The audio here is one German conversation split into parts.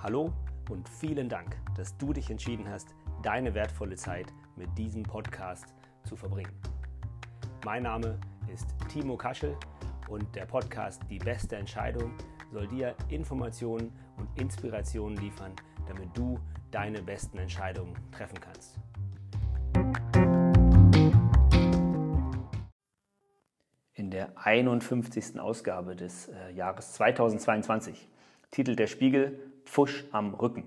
Hallo und vielen Dank, dass du dich entschieden hast, deine wertvolle Zeit mit diesem Podcast zu verbringen. Mein Name ist Timo Kaschel und der Podcast Die beste Entscheidung soll dir Informationen und Inspirationen liefern, damit du deine besten Entscheidungen treffen kannst. In der 51. Ausgabe des äh, Jahres 2022 titelt der Spiegel Pfusch am Rücken.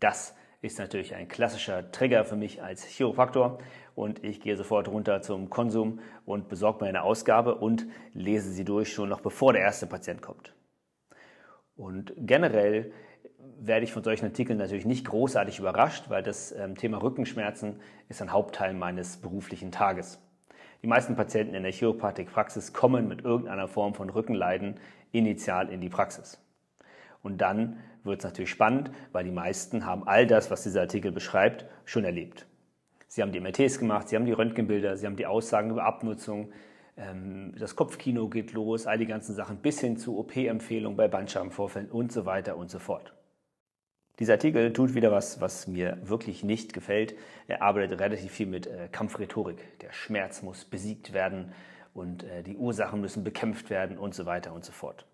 Das ist natürlich ein klassischer Trigger für mich als Chiropraktor und ich gehe sofort runter zum Konsum und besorge mir eine Ausgabe und lese sie durch, schon noch bevor der erste Patient kommt. Und generell werde ich von solchen Artikeln natürlich nicht großartig überrascht, weil das ähm, Thema Rückenschmerzen ist ein Hauptteil meines beruflichen Tages. Die meisten Patienten in der Chiropraktikpraxis kommen mit irgendeiner Form von Rückenleiden initial in die Praxis. Und dann wird es natürlich spannend, weil die meisten haben all das, was dieser Artikel beschreibt, schon erlebt. Sie haben die MRTs gemacht, sie haben die Röntgenbilder, sie haben die Aussagen über Abnutzung, ähm, das Kopfkino geht los, all die ganzen Sachen bis hin zu OP-Empfehlungen bei Bandscheibenvorfällen und so weiter und so fort. Dieser Artikel tut wieder was, was mir wirklich nicht gefällt. Er arbeitet relativ viel mit äh, Kampfrhetorik. Der Schmerz muss besiegt werden und äh, die Ursachen müssen bekämpft werden und so weiter und so fort.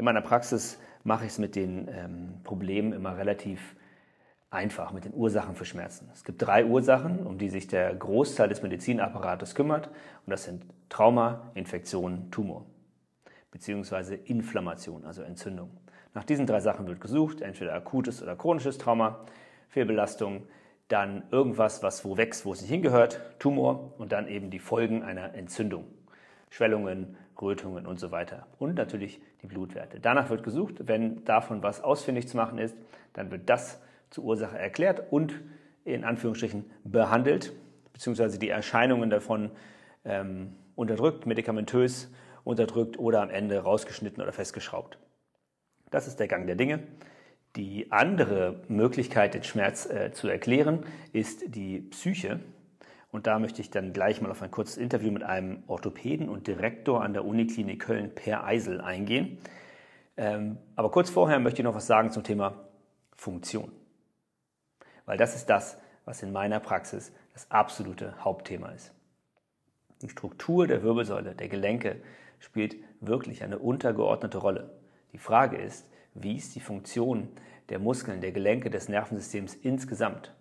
In meiner Praxis mache ich es mit den ähm, Problemen immer relativ einfach, mit den Ursachen für Schmerzen. Es gibt drei Ursachen, um die sich der Großteil des Medizinapparates kümmert. Und das sind Trauma, Infektion, Tumor. Beziehungsweise Inflammation, also Entzündung. Nach diesen drei Sachen wird gesucht, entweder akutes oder chronisches Trauma, Fehlbelastung, dann irgendwas, was wo wächst, wo es nicht hingehört, Tumor und dann eben die Folgen einer Entzündung. Schwellungen, Rötungen und so weiter. Und natürlich die Blutwerte. Danach wird gesucht. Wenn davon was ausfindig zu machen ist, dann wird das zur Ursache erklärt und in Anführungsstrichen behandelt, beziehungsweise die Erscheinungen davon ähm, unterdrückt, medikamentös unterdrückt oder am Ende rausgeschnitten oder festgeschraubt. Das ist der Gang der Dinge. Die andere Möglichkeit, den Schmerz äh, zu erklären, ist die Psyche. Und da möchte ich dann gleich mal auf ein kurzes Interview mit einem Orthopäden und Direktor an der Uniklinik Köln, Per Eisel, eingehen. Ähm, aber kurz vorher möchte ich noch was sagen zum Thema Funktion. Weil das ist das, was in meiner Praxis das absolute Hauptthema ist. Die Struktur der Wirbelsäule, der Gelenke spielt wirklich eine untergeordnete Rolle. Die Frage ist, wie ist die Funktion der Muskeln, der Gelenke, des Nervensystems insgesamt?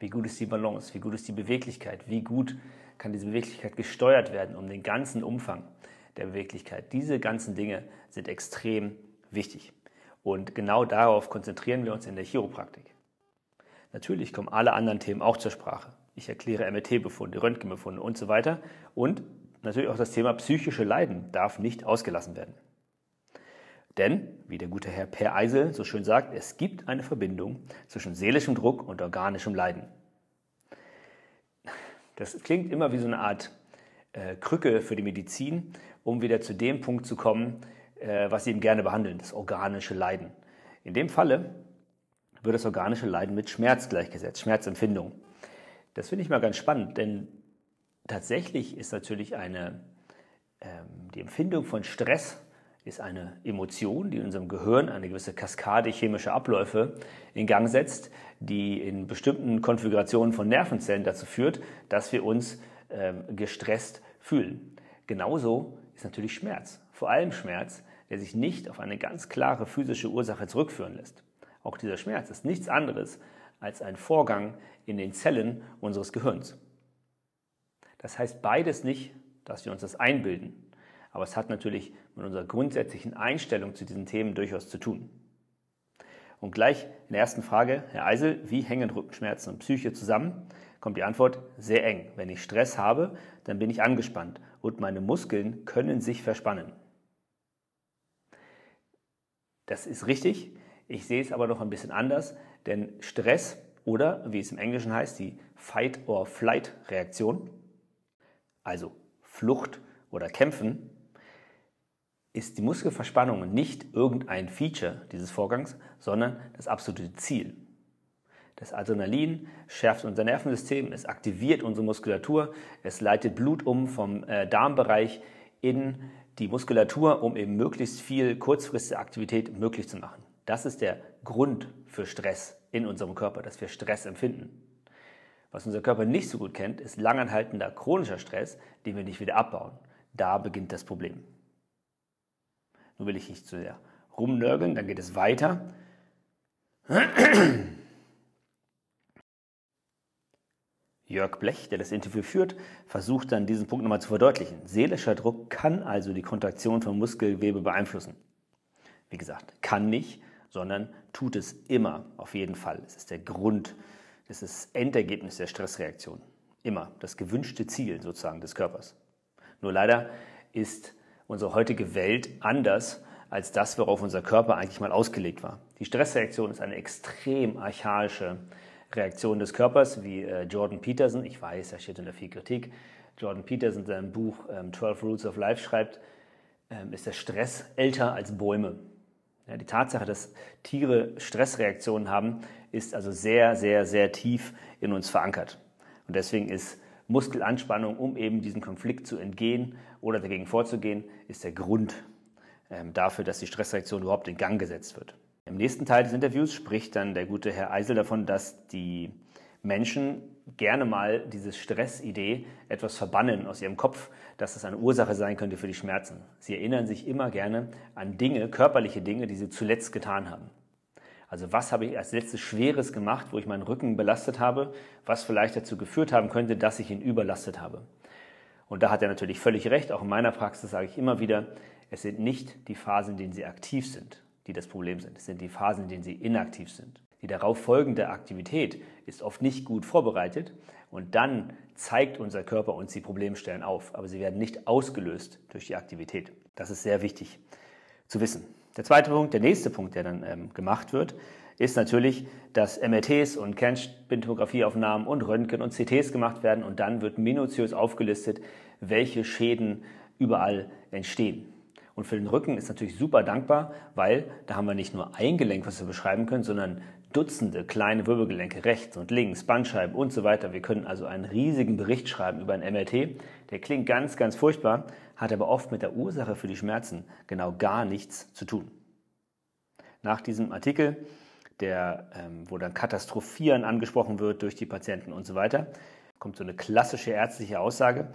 Wie gut ist die Balance? Wie gut ist die Beweglichkeit? Wie gut kann diese Beweglichkeit gesteuert werden um den ganzen Umfang der Beweglichkeit? Diese ganzen Dinge sind extrem wichtig. Und genau darauf konzentrieren wir uns in der Chiropraktik. Natürlich kommen alle anderen Themen auch zur Sprache. Ich erkläre MRT-Befunde, Röntgenbefunde und so weiter. Und natürlich auch das Thema psychische Leiden darf nicht ausgelassen werden. Denn, wie der gute Herr Per Eisel so schön sagt, es gibt eine Verbindung zwischen seelischem Druck und organischem Leiden. Das klingt immer wie so eine Art äh, Krücke für die Medizin, um wieder zu dem Punkt zu kommen, äh, was sie eben gerne behandeln, das organische Leiden. In dem Falle wird das organische Leiden mit Schmerz gleichgesetzt, Schmerzempfindung. Das finde ich mal ganz spannend, denn tatsächlich ist natürlich eine, ähm, die Empfindung von Stress ist eine Emotion, die in unserem Gehirn eine gewisse Kaskade chemischer Abläufe in Gang setzt, die in bestimmten Konfigurationen von Nervenzellen dazu führt, dass wir uns ähm, gestresst fühlen. Genauso ist natürlich Schmerz, vor allem Schmerz, der sich nicht auf eine ganz klare physische Ursache zurückführen lässt. Auch dieser Schmerz ist nichts anderes als ein Vorgang in den Zellen unseres Gehirns. Das heißt beides nicht, dass wir uns das einbilden, aber es hat natürlich mit unserer grundsätzlichen Einstellung zu diesen Themen durchaus zu tun. Und gleich in der ersten Frage, Herr Eisel, wie hängen Rückenschmerzen und Psyche zusammen? Kommt die Antwort sehr eng. Wenn ich Stress habe, dann bin ich angespannt und meine Muskeln können sich verspannen. Das ist richtig. Ich sehe es aber noch ein bisschen anders, denn Stress oder, wie es im Englischen heißt, die Fight-or-Flight-Reaktion, also Flucht oder Kämpfen, ist die Muskelverspannung nicht irgendein Feature dieses Vorgangs, sondern das absolute Ziel. Das Adrenalin schärft unser Nervensystem, es aktiviert unsere Muskulatur, es leitet Blut um vom äh, Darmbereich in die Muskulatur, um eben möglichst viel kurzfristige Aktivität möglich zu machen. Das ist der Grund für Stress in unserem Körper, dass wir Stress empfinden. Was unser Körper nicht so gut kennt, ist langanhaltender chronischer Stress, den wir nicht wieder abbauen. Da beginnt das Problem. Nun will ich nicht zu sehr rumnörgeln, dann geht es weiter. Jörg Blech, der das Interview führt, versucht dann diesen Punkt nochmal zu verdeutlichen. Seelischer Druck kann also die Kontraktion von Muskelgewebe beeinflussen. Wie gesagt, kann nicht, sondern tut es immer, auf jeden Fall. Es ist der Grund, es ist das Endergebnis der Stressreaktion. Immer das gewünschte Ziel sozusagen des Körpers. Nur leider ist unsere heutige Welt anders als das, worauf unser Körper eigentlich mal ausgelegt war. Die Stressreaktion ist eine extrem archaische Reaktion des Körpers, wie äh, Jordan Peterson, ich weiß, er steht unter viel Kritik, Jordan Peterson in seinem Buch 12 ähm, Rules of Life schreibt, ähm, ist der Stress älter als Bäume. Die Tatsache, dass Tiere Stressreaktionen haben, ist also sehr, sehr, sehr tief in uns verankert. Und deswegen ist Muskelanspannung, um eben diesem Konflikt zu entgehen oder dagegen vorzugehen, ist der Grund ähm, dafür, dass die Stressreaktion überhaupt in Gang gesetzt wird. Im nächsten Teil des Interviews spricht dann der gute Herr Eisel davon, dass die Menschen gerne mal diese Stressidee etwas verbannen aus ihrem Kopf, dass es eine Ursache sein könnte für die Schmerzen. Sie erinnern sich immer gerne an Dinge, körperliche Dinge, die sie zuletzt getan haben. Also was habe ich als letztes Schweres gemacht, wo ich meinen Rücken belastet habe, was vielleicht dazu geführt haben könnte, dass ich ihn überlastet habe. Und da hat er natürlich völlig recht. Auch in meiner Praxis sage ich immer wieder, es sind nicht die Phasen, in denen sie aktiv sind, die das Problem sind. Es sind die Phasen, in denen sie inaktiv sind. Die darauf folgende Aktivität ist oft nicht gut vorbereitet und dann zeigt unser Körper uns die Problemstellen auf, aber sie werden nicht ausgelöst durch die Aktivität. Das ist sehr wichtig zu wissen. Der zweite Punkt, der nächste Punkt, der dann ähm, gemacht wird, ist natürlich, dass MRTs und Kernspintomographieaufnahmen und Röntgen und CTs gemacht werden und dann wird minutiös aufgelistet, welche Schäden überall entstehen. Und für den Rücken ist natürlich super dankbar, weil da haben wir nicht nur ein Gelenk, was wir beschreiben können, sondern Dutzende kleine Wirbelgelenke rechts und links, Bandscheiben und so weiter. Wir können also einen riesigen Bericht schreiben über ein MRT. Der klingt ganz, ganz furchtbar, hat aber oft mit der Ursache für die Schmerzen genau gar nichts zu tun. Nach diesem Artikel, der, ähm, wo dann Katastrophieren angesprochen wird durch die Patienten und so weiter, kommt so eine klassische ärztliche Aussage.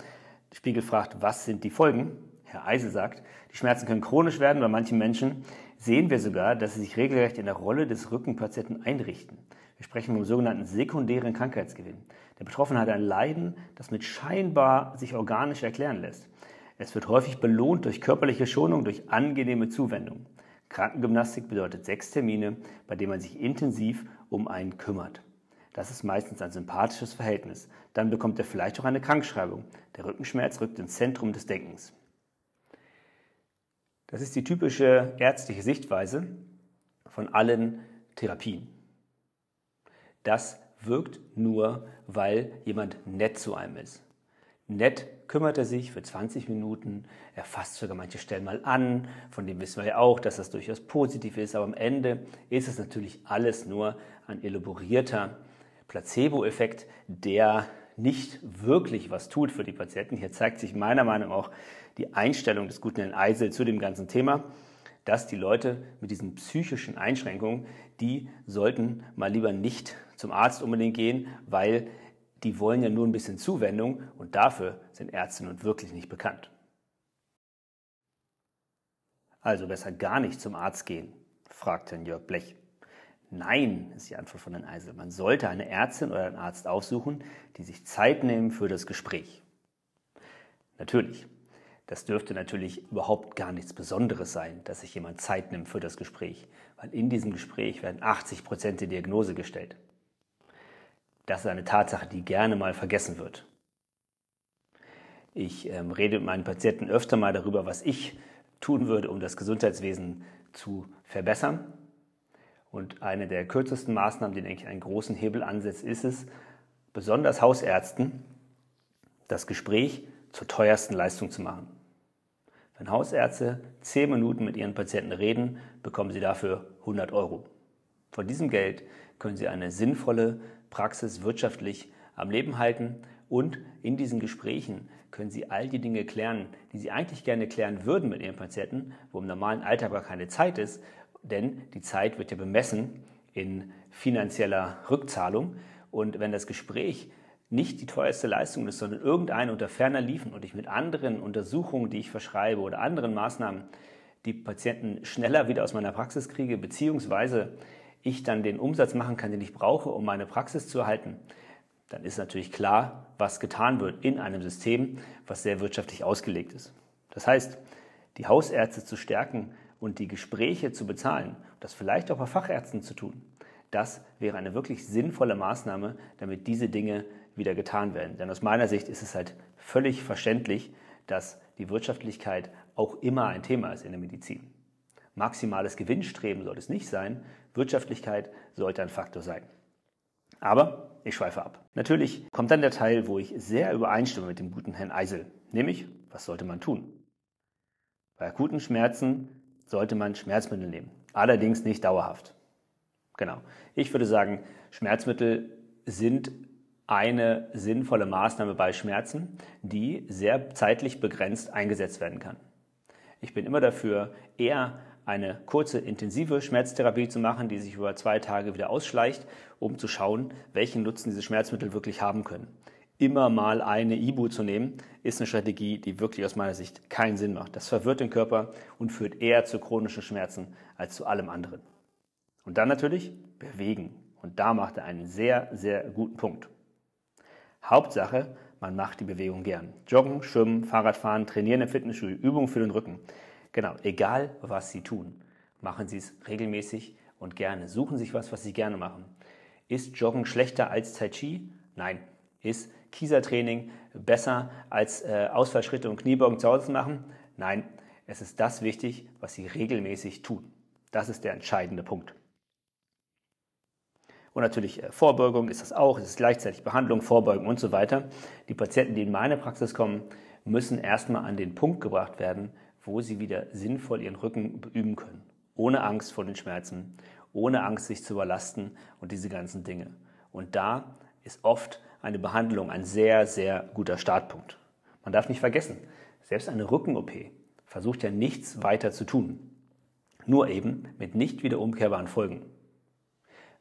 Spiegel fragt, was sind die Folgen? Herr Eisel sagt, die Schmerzen können chronisch werden. Bei manchen Menschen sehen wir sogar, dass sie sich regelrecht in der Rolle des Rückenpatienten einrichten. Wir sprechen vom sogenannten sekundären Krankheitsgewinn. Der Betroffene hat ein Leiden, das mit scheinbar sich organisch erklären lässt. Es wird häufig belohnt durch körperliche Schonung, durch angenehme Zuwendung. Krankengymnastik bedeutet sechs Termine, bei denen man sich intensiv um einen kümmert. Das ist meistens ein sympathisches Verhältnis. Dann bekommt er vielleicht auch eine Krankschreibung. Der Rückenschmerz rückt ins Zentrum des Denkens. Das ist die typische ärztliche Sichtweise von allen Therapien. Das wirkt nur, weil jemand nett zu einem ist. Nett kümmert er sich für 20 Minuten, er fasst sogar manche Stellen mal an, von dem wissen wir ja auch, dass das durchaus positiv ist, aber am Ende ist es natürlich alles nur ein elaborierter Placebo-Effekt, der nicht wirklich was tut für die Patienten. Hier zeigt sich meiner Meinung nach auch die Einstellung des guten Herrn Eisel zu dem ganzen Thema, dass die Leute mit diesen psychischen Einschränkungen, die sollten mal lieber nicht zum Arzt unbedingt gehen, weil die wollen ja nur ein bisschen Zuwendung und dafür sind Ärzte nun wirklich nicht bekannt. Also besser gar nicht zum Arzt gehen, fragt Herrn Jörg Blech. Nein, ist die Antwort von Herrn Eisel. Man sollte eine Ärztin oder einen Arzt aufsuchen, die sich Zeit nehmen für das Gespräch. Natürlich, das dürfte natürlich überhaupt gar nichts Besonderes sein, dass sich jemand Zeit nimmt für das Gespräch, weil in diesem Gespräch werden 80 Prozent der Diagnose gestellt. Das ist eine Tatsache, die gerne mal vergessen wird. Ich ähm, rede mit meinen Patienten öfter mal darüber, was ich tun würde, um das Gesundheitswesen zu verbessern. Und eine der kürzesten Maßnahmen, die, denke ich, einen großen Hebel ansetzt, ist es, besonders Hausärzten, das Gespräch zur teuersten Leistung zu machen. Wenn Hausärzte zehn Minuten mit ihren Patienten reden, bekommen sie dafür 100 Euro. Von diesem Geld können sie eine sinnvolle Praxis wirtschaftlich am Leben halten und in diesen Gesprächen können Sie all die Dinge klären, die Sie eigentlich gerne klären würden mit Ihren Patienten, wo im normalen Alltag gar keine Zeit ist, denn die Zeit wird ja bemessen in finanzieller Rückzahlung. Und wenn das Gespräch nicht die teuerste Leistung ist, sondern irgendeine unter ferner liefen und ich mit anderen Untersuchungen, die ich verschreibe oder anderen Maßnahmen die Patienten schneller wieder aus meiner Praxis kriege, beziehungsweise ich dann den Umsatz machen kann, den ich brauche, um meine Praxis zu erhalten, dann ist natürlich klar, was getan wird in einem System, was sehr wirtschaftlich ausgelegt ist. Das heißt, die Hausärzte zu stärken und die Gespräche zu bezahlen, das vielleicht auch bei Fachärzten zu tun, das wäre eine wirklich sinnvolle Maßnahme, damit diese Dinge wieder getan werden. Denn aus meiner Sicht ist es halt völlig verständlich, dass die Wirtschaftlichkeit auch immer ein Thema ist in der Medizin. Maximales Gewinnstreben soll es nicht sein, Wirtschaftlichkeit sollte ein Faktor sein. Aber ich schweife ab. Natürlich kommt dann der Teil, wo ich sehr übereinstimme mit dem guten Herrn Eisel, nämlich, was sollte man tun? Bei akuten Schmerzen sollte man Schmerzmittel nehmen, allerdings nicht dauerhaft. Genau. Ich würde sagen, Schmerzmittel sind eine sinnvolle Maßnahme bei Schmerzen, die sehr zeitlich begrenzt eingesetzt werden kann. Ich bin immer dafür, eher eine kurze, intensive Schmerztherapie zu machen, die sich über zwei Tage wieder ausschleicht, um zu schauen, welchen Nutzen diese Schmerzmittel wirklich haben können. Immer mal eine Ibu zu nehmen, ist eine Strategie, die wirklich aus meiner Sicht keinen Sinn macht. Das verwirrt den Körper und führt eher zu chronischen Schmerzen als zu allem anderen. Und dann natürlich bewegen. Und da macht er einen sehr, sehr guten Punkt. Hauptsache, man macht die Bewegung gern. Joggen, Schwimmen, Fahrradfahren, Trainieren im Fitnessstudio, Übungen für den Rücken. Genau, egal was Sie tun, machen Sie es regelmäßig und gerne. Suchen Sie sich was, was Sie gerne machen. Ist Joggen schlechter als Tai Chi? Nein. Ist Kiesertraining besser als äh, Ausfallschritte und Kniebeugen zu Hause zu machen? Nein. Es ist das wichtig, was Sie regelmäßig tun. Das ist der entscheidende Punkt. Und natürlich äh, Vorbeugung ist das auch, es ist gleichzeitig Behandlung, Vorbeugung und so weiter. Die Patienten, die in meine Praxis kommen, müssen erstmal an den Punkt gebracht werden, wo sie wieder sinnvoll ihren Rücken üben können. Ohne Angst vor den Schmerzen, ohne Angst, sich zu überlasten und diese ganzen Dinge. Und da ist oft eine Behandlung ein sehr, sehr guter Startpunkt. Man darf nicht vergessen, selbst eine Rücken-OP versucht ja nichts weiter zu tun. Nur eben mit nicht wieder umkehrbaren Folgen.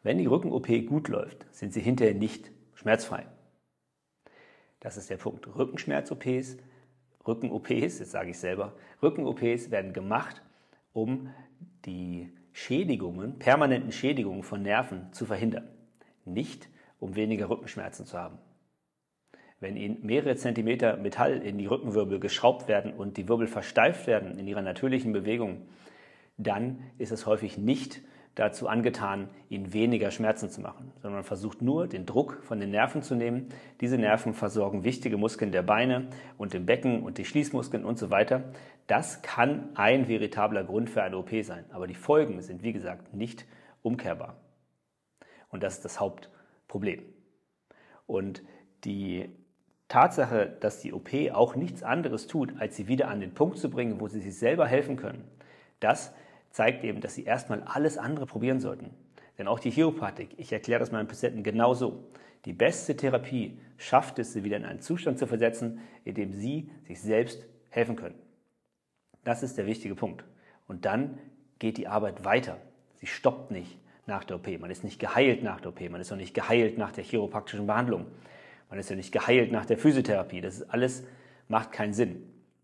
Wenn die Rücken-OP gut läuft, sind sie hinterher nicht schmerzfrei. Das ist der Punkt. Rückenschmerz-OPs, Rücken-OPs, jetzt sage ich selber, Rücken-OPs werden gemacht, um die Schädigungen, permanenten Schädigungen von Nerven zu verhindern. Nicht, um weniger Rückenschmerzen zu haben. Wenn Ihnen mehrere Zentimeter Metall in die Rückenwirbel geschraubt werden und die Wirbel versteift werden in ihrer natürlichen Bewegung, dann ist es häufig nicht dazu angetan, ihnen weniger Schmerzen zu machen, sondern man versucht nur, den Druck von den Nerven zu nehmen. Diese Nerven versorgen wichtige Muskeln der Beine und dem Becken und die Schließmuskeln und so weiter. Das kann ein veritabler Grund für eine OP sein, aber die Folgen sind, wie gesagt, nicht umkehrbar. Und das ist das Hauptproblem. Und die Tatsache, dass die OP auch nichts anderes tut, als sie wieder an den Punkt zu bringen, wo sie sich selber helfen können, das zeigt eben, dass sie erstmal alles andere probieren sollten. Denn auch die Chiropratik, ich erkläre das meinen Patienten genauso. Die beste Therapie schafft es, sie wieder in einen Zustand zu versetzen, in dem sie sich selbst helfen können. Das ist der wichtige Punkt. Und dann geht die Arbeit weiter. Sie stoppt nicht nach der OP. Man ist nicht geheilt nach der OP. Man ist auch nicht geheilt nach der chiropraktischen Behandlung. Man ist ja nicht geheilt nach der Physiotherapie. Das ist alles macht keinen Sinn,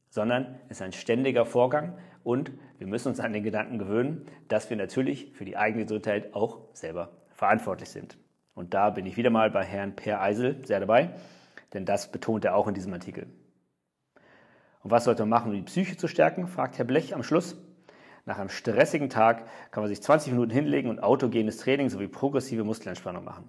sondern ist ein ständiger Vorgang, und wir müssen uns an den Gedanken gewöhnen, dass wir natürlich für die eigene Gesundheit auch selber verantwortlich sind. Und da bin ich wieder mal bei Herrn Per Eisel sehr dabei, denn das betont er auch in diesem Artikel. Und was sollte man machen, um die Psyche zu stärken, fragt Herr Blech am Schluss. Nach einem stressigen Tag kann man sich 20 Minuten hinlegen und autogenes Training sowie progressive Muskelentspannung machen.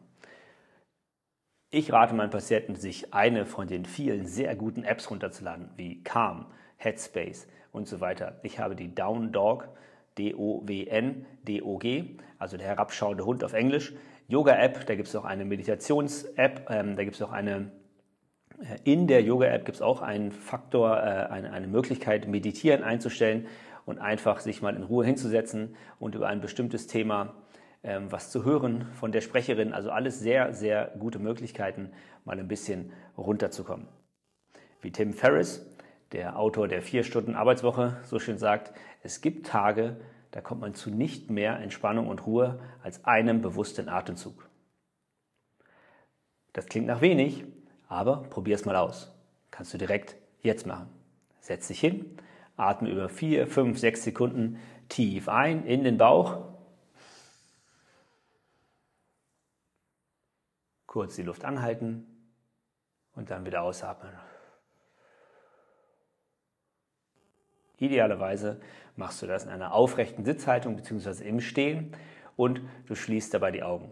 Ich rate meinen Patienten, sich eine von den vielen sehr guten Apps runterzuladen, wie Calm, Headspace, und so weiter. Ich habe die Down Dog, D-O-W-N, D-O-G, also der herabschauende Hund auf Englisch. Yoga-App, da gibt es auch eine Meditations-App, ähm, da gibt es auch eine, äh, in der Yoga-App gibt es auch einen Faktor, äh, eine, eine Möglichkeit, Meditieren einzustellen und einfach sich mal in Ruhe hinzusetzen und über ein bestimmtes Thema ähm, was zu hören von der Sprecherin. Also alles sehr, sehr gute Möglichkeiten, mal ein bisschen runterzukommen. Wie Tim Ferriss der Autor der vier Stunden Arbeitswoche so schön sagt, es gibt Tage, da kommt man zu nicht mehr Entspannung und Ruhe als einem bewussten Atemzug. Das klingt nach wenig, aber probier es mal aus. Kannst du direkt jetzt machen. Setz dich hin, atme über 4, 5, 6 Sekunden tief ein in den Bauch. Kurz die Luft anhalten und dann wieder ausatmen. Idealerweise machst du das in einer aufrechten Sitzhaltung bzw. im Stehen und du schließt dabei die Augen.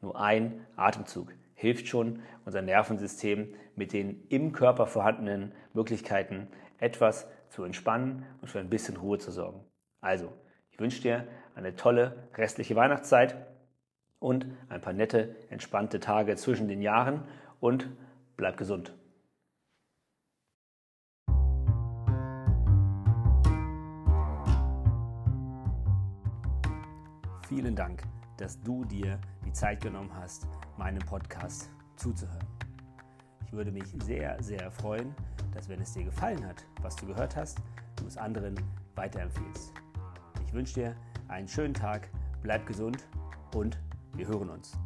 Nur ein Atemzug hilft schon, unser Nervensystem mit den im Körper vorhandenen Möglichkeiten etwas zu entspannen und für ein bisschen Ruhe zu sorgen. Also, ich wünsche dir eine tolle restliche Weihnachtszeit und ein paar nette, entspannte Tage zwischen den Jahren und bleib gesund. Vielen Dank, dass du dir die Zeit genommen hast, meinem Podcast zuzuhören. Ich würde mich sehr, sehr freuen, dass wenn es dir gefallen hat, was du gehört hast, du es anderen weiterempfiehlst. Ich wünsche dir einen schönen Tag, bleib gesund und wir hören uns.